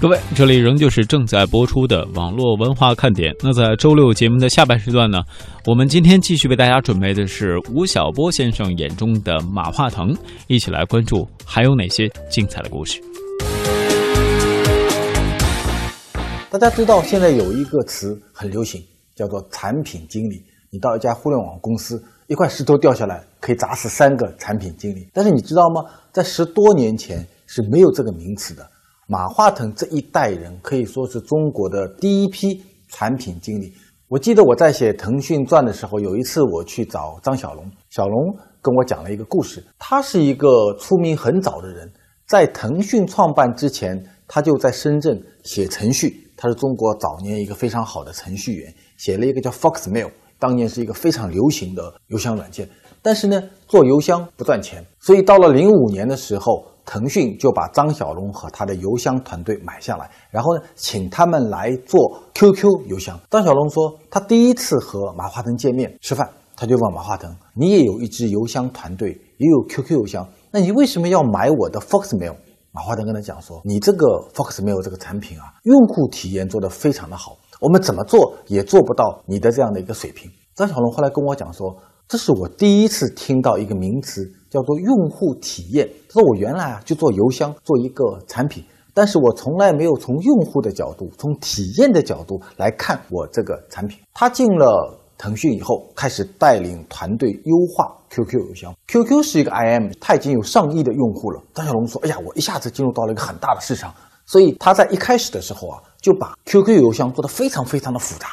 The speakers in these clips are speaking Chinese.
各位，这里仍旧是正在播出的网络文化看点。那在周六节目的下半时段呢，我们今天继续为大家准备的是吴晓波先生眼中的马化腾，一起来关注还有哪些精彩的故事。大家知道现在有一个词很流行，叫做产品经理。你到一家互联网公司，一块石头掉下来可以砸死三个产品经理。但是你知道吗？在十多年前是没有这个名词的。马化腾这一代人可以说是中国的第一批产品经理。我记得我在写《腾讯传》的时候，有一次我去找张小龙，小龙跟我讲了一个故事。他是一个出名很早的人，在腾讯创办之前，他就在深圳写程序。他是中国早年一个非常好的程序员，写了一个叫 Foxmail，当年是一个非常流行的邮箱软件。但是呢，做邮箱不赚钱，所以到了零五年的时候。腾讯就把张小龙和他的邮箱团队买下来，然后呢，请他们来做 QQ 邮箱。张小龙说，他第一次和马化腾见面吃饭，他就问马化腾：“你也有一支邮箱团队，也有 QQ 邮箱，那你为什么要买我的 Foxmail？” 马化腾跟他讲说：“你这个 Foxmail 这个产品啊，用户体验做得非常的好，我们怎么做也做不到你的这样的一个水平。”张小龙后来跟我讲说。这是我第一次听到一个名词，叫做用户体验。他说：“我原来啊就做邮箱，做一个产品，但是我从来没有从用户的角度、从体验的角度来看我这个产品。”他进了腾讯以后，开始带领团队优化 QQ 邮箱。QQ 是一个 IM，他已经有上亿的用户了。张小龙说：“哎呀，我一下子进入到了一个很大的市场。”所以他在一开始的时候啊，就把 QQ 邮箱做得非常非常的复杂，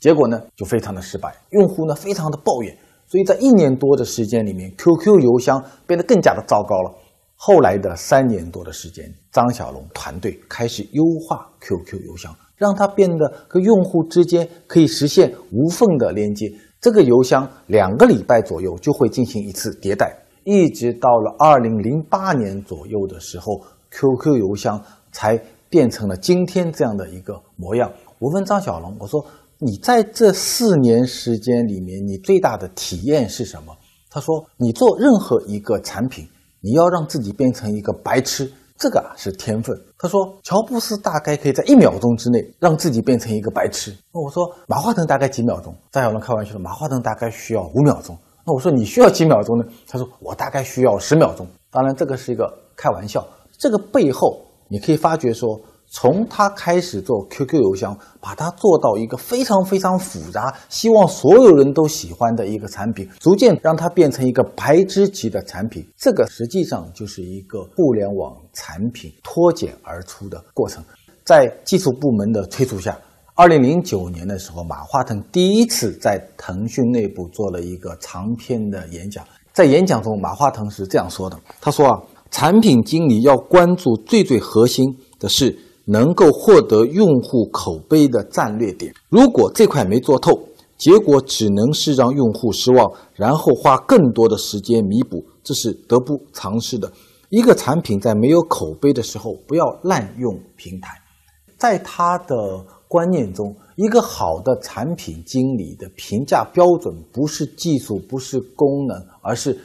结果呢就非常的失败，用户呢非常的抱怨。所以在一年多的时间里面，QQ 邮箱变得更加的糟糕了。后来的三年多的时间，张小龙团队开始优化 QQ 邮箱，让它变得和用户之间可以实现无缝的连接。这个邮箱两个礼拜左右就会进行一次迭代，一直到了二零零八年左右的时候，QQ 邮箱才变成了今天这样的一个模样。我问张小龙，我说。你在这四年时间里面，你最大的体验是什么？他说：“你做任何一个产品，你要让自己变成一个白痴，这个啊是天分。”他说：“乔布斯大概可以在一秒钟之内让自己变成一个白痴。”那我说：“马化腾大概几秒钟？”张小龙开玩笑说：“马化腾大概需要五秒钟。”那我说：“你需要几秒钟呢？”他说：“我大概需要十秒钟。”当然，这个是一个开玩笑。这个背后，你可以发觉说。从他开始做 QQ 邮箱，把它做到一个非常非常复杂，希望所有人都喜欢的一个产品，逐渐让它变成一个白纸级的产品。这个实际上就是一个互联网产品脱茧而出的过程。在技术部门的催促下，二零零九年的时候，马化腾第一次在腾讯内部做了一个长篇的演讲。在演讲中，马化腾是这样说的：“他说啊，产品经理要关注最最核心的是。”能够获得用户口碑的战略点，如果这块没做透，结果只能是让用户失望，然后花更多的时间弥补，这是得不偿失的。一个产品在没有口碑的时候，不要滥用平台。在他的观念中，一个好的产品经理的评价标准不是技术，不是功能，而是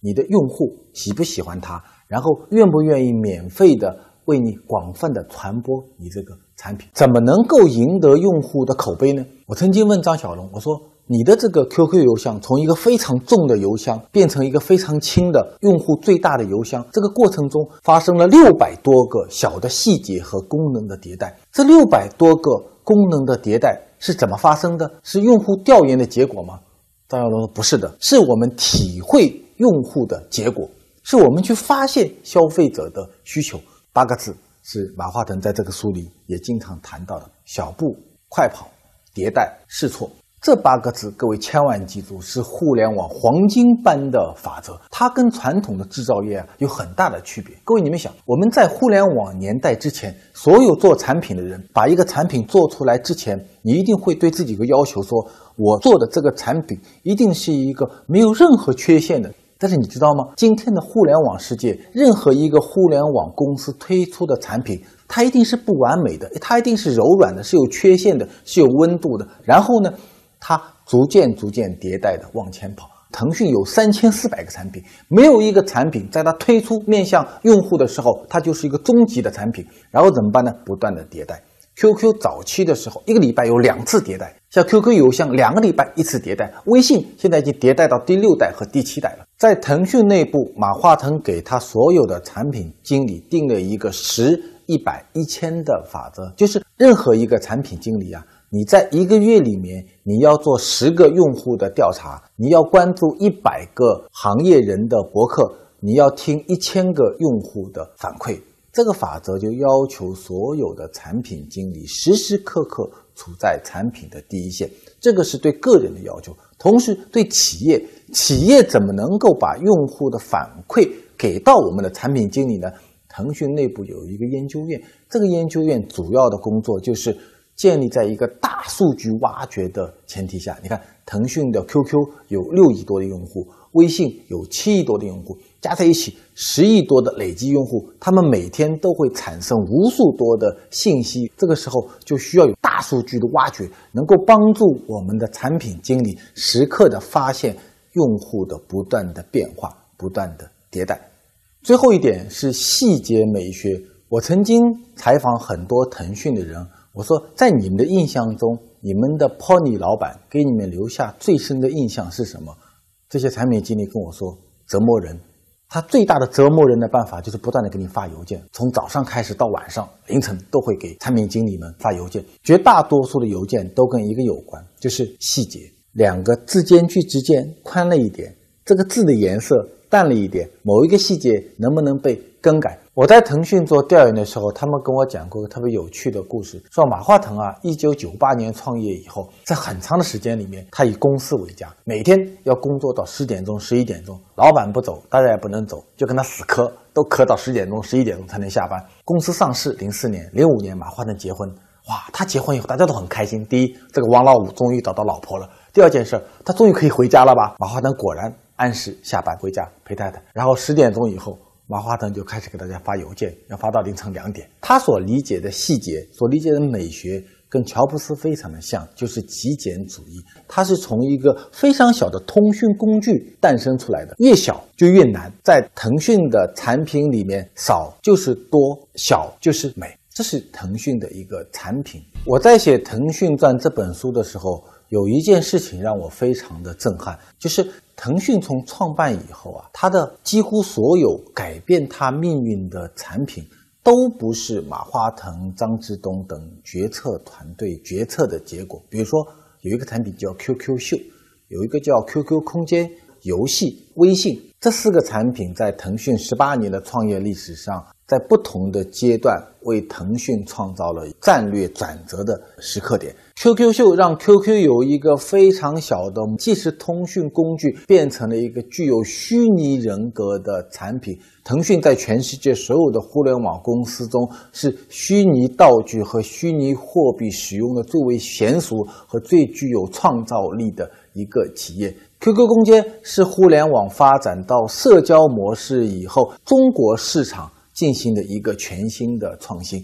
你的用户喜不喜欢它，然后愿不愿意免费的。为你广泛的传播你这个产品，怎么能够赢得用户的口碑呢？我曾经问张小龙，我说你的这个 QQ 邮箱从一个非常重的邮箱变成一个非常轻的用户最大的邮箱，这个过程中发生了六百多个小的细节和功能的迭代。这六百多个功能的迭代是怎么发生的？是用户调研的结果吗？张小龙说不是的，是我们体会用户的结果，是我们去发现消费者的需求。八个字是马化腾在这个书里也经常谈到的：小步快跑、迭代试错。这八个字，各位千万记住，是互联网黄金般的法则。它跟传统的制造业啊有很大的区别。各位，你们想，我们在互联网年代之前，所有做产品的人，把一个产品做出来之前，你一定会对自己一个要求：说我做的这个产品一定是一个没有任何缺陷的。但是你知道吗？今天的互联网世界，任何一个互联网公司推出的产品，它一定是不完美的，它一定是柔软的，是有缺陷的，是有温度的。然后呢，它逐渐逐渐迭代的往前跑。腾讯有三千四百个产品，没有一个产品在它推出面向用户的时候，它就是一个终极的产品。然后怎么办呢？不断的迭代。QQ 早期的时候，一个礼拜有两次迭代，像 QQ 邮箱两个礼拜一次迭代，微信现在已经迭代到第六代和第七代了。在腾讯内部，马化腾给他所有的产品经理定了一个十、一百、一千的法则，就是任何一个产品经理啊，你在一个月里面你要做十个用户的调查，你要关注一百个行业人的博客，你要听一千个用户的反馈。这个法则就要求所有的产品经理时时刻刻处在产品的第一线，这个是对个人的要求，同时对企业，企业怎么能够把用户的反馈给到我们的产品经理呢？腾讯内部有一个研究院，这个研究院主要的工作就是建立在一个大数据挖掘的前提下。你看，腾讯的 QQ 有六亿多的用户。微信有七亿多的用户，加在一起十亿多的累计用户，他们每天都会产生无数多的信息。这个时候就需要有大数据的挖掘，能够帮助我们的产品经理时刻的发现用户的不断的变化、不断的迭代。最后一点是细节美学。我曾经采访很多腾讯的人，我说在你们的印象中，你们的 Pony 老板给你们留下最深的印象是什么？这些产品经理跟我说，折磨人。他最大的折磨人的办法就是不断的给你发邮件，从早上开始到晚上凌晨都会给产品经理们发邮件。绝大多数的邮件都跟一个有关，就是细节。两个字间距之间宽了一点，这个字的颜色淡了一点，某一个细节能不能被更改？我在腾讯做调研的时候，他们跟我讲过个特别有趣的故事，说马化腾啊，一九九八年创业以后，在很长的时间里面，他以公司为家，每天要工作到十点钟、十一点钟，老板不走，大家也不能走，就跟他死磕，都磕到十点钟、十一点钟才能下班。公司上市零四年、零五年，马化腾结婚，哇，他结婚以后大家都很开心。第一，这个王老五终于找到老婆了；第二件事，他终于可以回家了吧？马化腾果然按时下班回家陪太太，然后十点钟以后。马化腾就开始给大家发邮件，要发到凌晨两点。他所理解的细节，所理解的美学，跟乔布斯非常的像，就是极简主义。他是从一个非常小的通讯工具诞生出来的，越小就越难。在腾讯的产品里面，少就是多，小就是美，这是腾讯的一个产品。我在写《腾讯传》这本书的时候。有一件事情让我非常的震撼，就是腾讯从创办以后啊，它的几乎所有改变它命运的产品，都不是马化腾、张之东等决策团队决策的结果。比如说，有一个产品叫 QQ 秀，有一个叫 QQ 空间游戏、微信，这四个产品在腾讯十八年的创业历史上。在不同的阶段，为腾讯创造了战略转折的时刻点。QQ 秀让 QQ 有一个非常小的，既是通讯工具，变成了一个具有虚拟人格的产品。腾讯在全世界所有的互联网公司中，是虚拟道具和虚拟货币使用的最为娴熟和最具有创造力的一个企业。QQ 空间是互联网发展到社交模式以后，中国市场。进行的一个全新的创新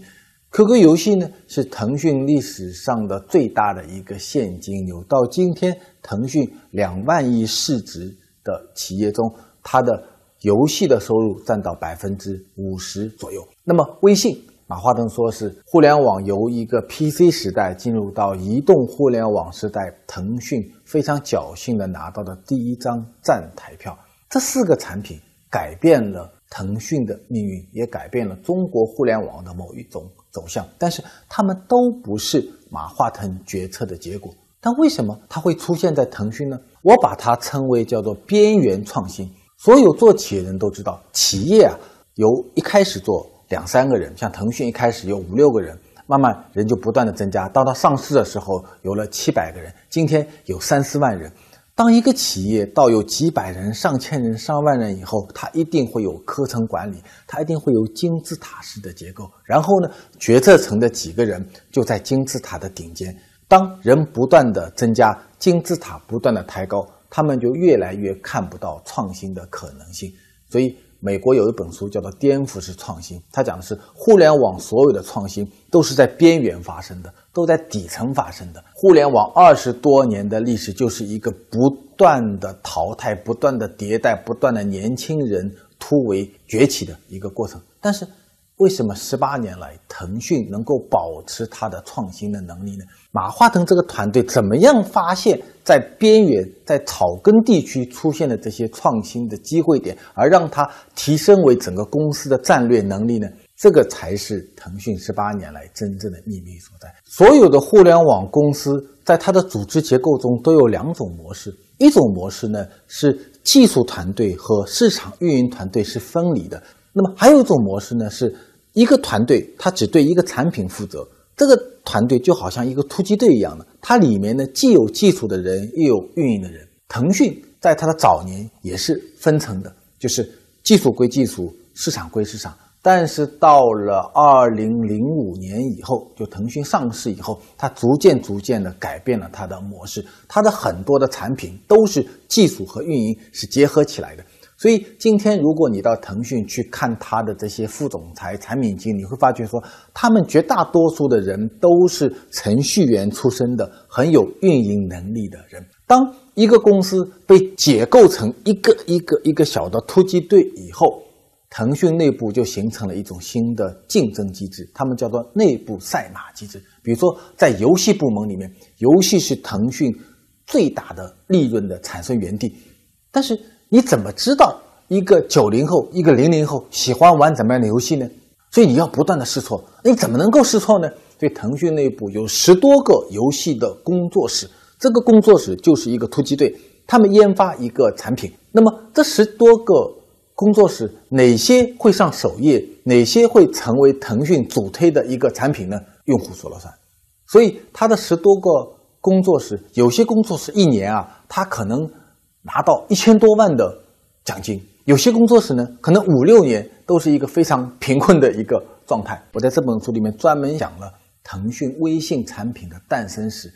，QQ 游戏呢是腾讯历史上的最大的一个现金流。到今天，腾讯两万亿市值的企业中，它的游戏的收入占到百分之五十左右。那么，微信，马化腾说是互联网由一个 PC 时代进入到移动互联网时代，腾讯非常侥幸的拿到的第一张站台票。这四个产品改变了。腾讯的命运也改变了中国互联网的某一种走向，但是他们都不是马化腾决策的结果。但为什么它会出现在腾讯呢？我把它称为叫做边缘创新。所有做企业人都知道，企业啊，由一开始做两三个人，像腾讯一开始有五六个人，慢慢人就不断的增加，到它上市的时候有了七百个人，今天有三四万人。当一个企业到有几百人、上千人、上万人以后，它一定会有科层管理，它一定会有金字塔式的结构。然后呢，决策层的几个人就在金字塔的顶尖。当人不断的增加，金字塔不断的抬高，他们就越来越看不到创新的可能性。所以，美国有一本书叫做《颠覆式创新》，它讲的是互联网所有的创新都是在边缘发生的，都在底层发生的。互联网二十多年的历史就是一个不断的淘汰、不断的迭代、不断的年轻人突围崛起的一个过程。但是，为什么十八年来腾讯能够保持它的创新的能力呢？马化腾这个团队怎么样发现，在边缘、在草根地区出现的这些创新的机会点，而让它提升为整个公司的战略能力呢？这个才是腾讯十八年来真正的秘密所在。所有的互联网公司在它的组织结构中都有两种模式，一种模式呢是技术团队和市场运营团队是分离的，那么还有一种模式呢是。一个团队，他只对一个产品负责。这个团队就好像一个突击队一样的，它里面呢既有技术的人，又有运营的人。腾讯在它的早年也是分层的，就是技术归技术，市场归市场。但是到了二零零五年以后，就腾讯上市以后，它逐渐逐渐的改变了它的模式，它的很多的产品都是技术和运营是结合起来的。所以今天，如果你到腾讯去看他的这些副总裁、产品经理，你会发觉说，他们绝大多数的人都是程序员出身的，很有运营能力的人。当一个公司被解构成一个一个一个小的突击队以后，腾讯内部就形成了一种新的竞争机制，他们叫做内部赛马机制。比如说，在游戏部门里面，游戏是腾讯最大的利润的产生源地，但是。你怎么知道一个九零后、一个零零后喜欢玩怎么样的游戏呢？所以你要不断的试错。你怎么能够试错呢？所以腾讯内部有十多个游戏的工作室，这个工作室就是一个突击队，他们研发一个产品。那么这十多个工作室哪些会上首页？哪些会成为腾讯主推的一个产品呢？用户说了算。所以他的十多个工作室，有些工作室一年啊，他可能。拿到一千多万的奖金，有些工作室呢，可能五六年都是一个非常贫困的一个状态。我在这本书里面专门讲了腾讯微信产品的诞生史。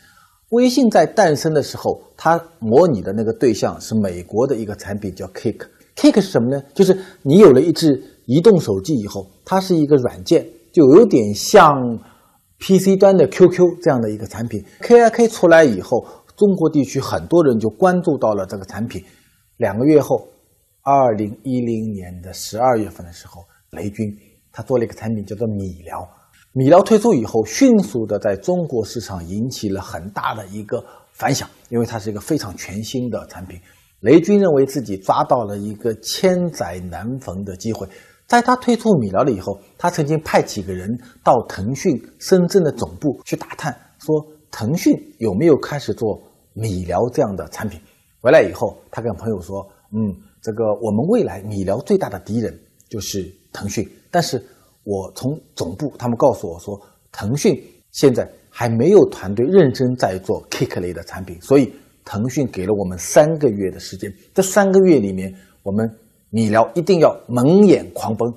微信在诞生的时候，它模拟的那个对象是美国的一个产品叫 Kick。Kick 是什么呢？就是你有了一只移动手机以后，它是一个软件，就有点像 PC 端的 QQ 这样的一个产品。KIK 出来以后。中国地区很多人就关注到了这个产品。两个月后，二零一零年的十二月份的时候，雷军他做了一个产品叫做米聊。米聊推出以后，迅速的在中国市场引起了很大的一个反响，因为它是一个非常全新的产品。雷军认为自己抓到了一个千载难逢的机会。在他推出米聊了以后，他曾经派几个人到腾讯深圳的总部去打探，说。腾讯有没有开始做米聊这样的产品？回来以后，他跟朋友说：“嗯，这个我们未来米聊最大的敌人就是腾讯。但是我从总部他们告诉我说，腾讯现在还没有团队认真在做 Kick 类的产品，所以腾讯给了我们三个月的时间。这三个月里面，我们米聊一定要蒙眼狂奔。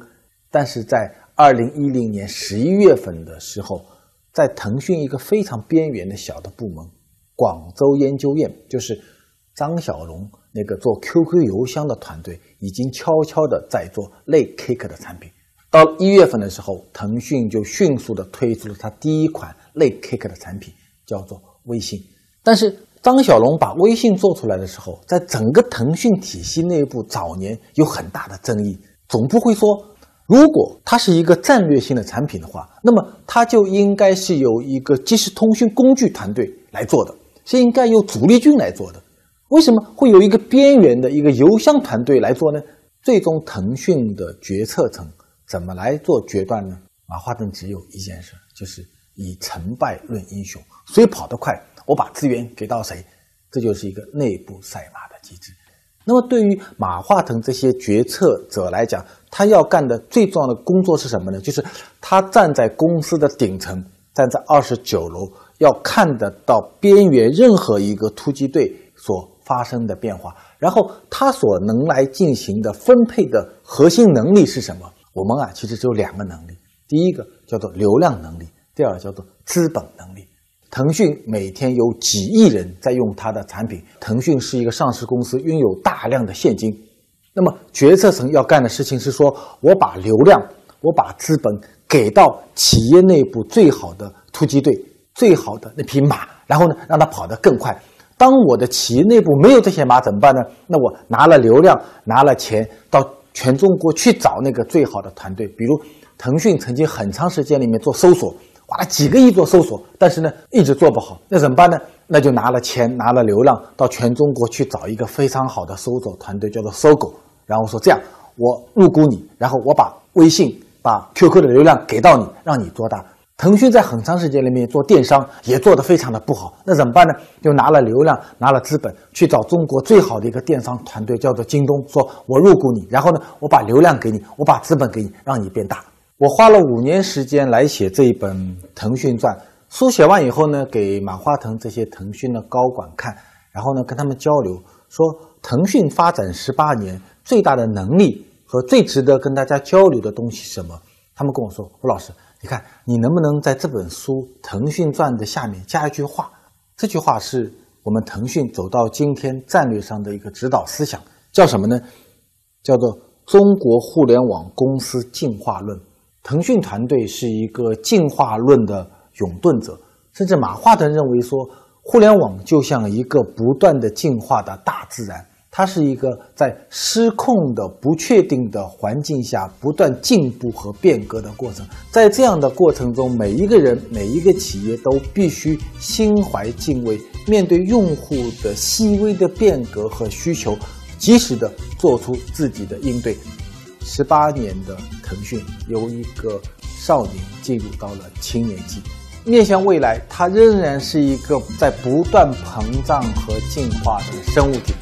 但是在二零一零年十一月份的时候。”在腾讯一个非常边缘的小的部门，广州研究院，就是张小龙那个做 QQ 邮箱的团队，已经悄悄的在做类 Kick 的产品。到一月份的时候，腾讯就迅速的推出了它第一款类 Kick 的产品，叫做微信。但是张小龙把微信做出来的时候，在整个腾讯体系内部，早年有很大的争议，总部会说。如果它是一个战略性的产品的话，那么它就应该是由一个即时通讯工具团队来做的，是应该由主力军来做的。为什么会有一个边缘的一个邮箱团队来做呢？最终，腾讯的决策层怎么来做决断呢？马化腾只有一件事，就是以成败论英雄，谁跑得快，我把资源给到谁，这就是一个内部赛马的机制。那么，对于马化腾这些决策者来讲，他要干的最重要的工作是什么呢？就是他站在公司的顶层，站在二十九楼，要看得到边缘任何一个突击队所发生的变化，然后他所能来进行的分配的核心能力是什么？我们啊，其实只有两个能力，第一个叫做流量能力，第二个叫做资本能力。腾讯每天有几亿人在用它的产品。腾讯是一个上市公司，拥有大量的现金，那么决策层要干的事情是说，我把流量，我把资本给到企业内部最好的突击队、最好的那匹马，然后呢，让它跑得更快。当我的企业内部没有这些马怎么办呢？那我拿了流量，拿了钱，到全中国去找那个最好的团队。比如腾讯曾经很长时间里面做搜索，花了几个亿做搜索，但是呢一直做不好。那怎么办呢？那就拿了钱，拿了流量，到全中国去找一个非常好的搜索团队，叫做搜狗。然后说这样，我入股你，然后我把微信、把 QQ 的流量给到你，让你做大。腾讯在很长时间里面做电商也做得非常的不好，那怎么办呢？就拿了流量，拿了资本，去找中国最好的一个电商团队，叫做京东，说我入股你，然后呢，我把流量给你，我把资本给你，让你变大。我花了五年时间来写这一本《腾讯传》，书写完以后呢，给马化腾这些腾讯的高管看，然后呢，跟他们交流，说腾讯发展十八年最大的能力和最值得跟大家交流的东西是什么？他们跟我说，吴老师。你看，你能不能在这本书《腾讯传》的下面加一句话？这句话是我们腾讯走到今天战略上的一个指导思想，叫什么呢？叫做“中国互联网公司进化论”。腾讯团队是一个进化论的拥趸者，甚至马化腾认为说，互联网就像一个不断的进化的大自然。它是一个在失控的、不确定的环境下不断进步和变革的过程。在这样的过程中，每一个人、每一个企业都必须心怀敬畏，面对用户的细微的变革和需求，及时的做出自己的应对。十八年的腾讯，由一个少年进入到了青年期，面向未来，它仍然是一个在不断膨胀和进化的生物体。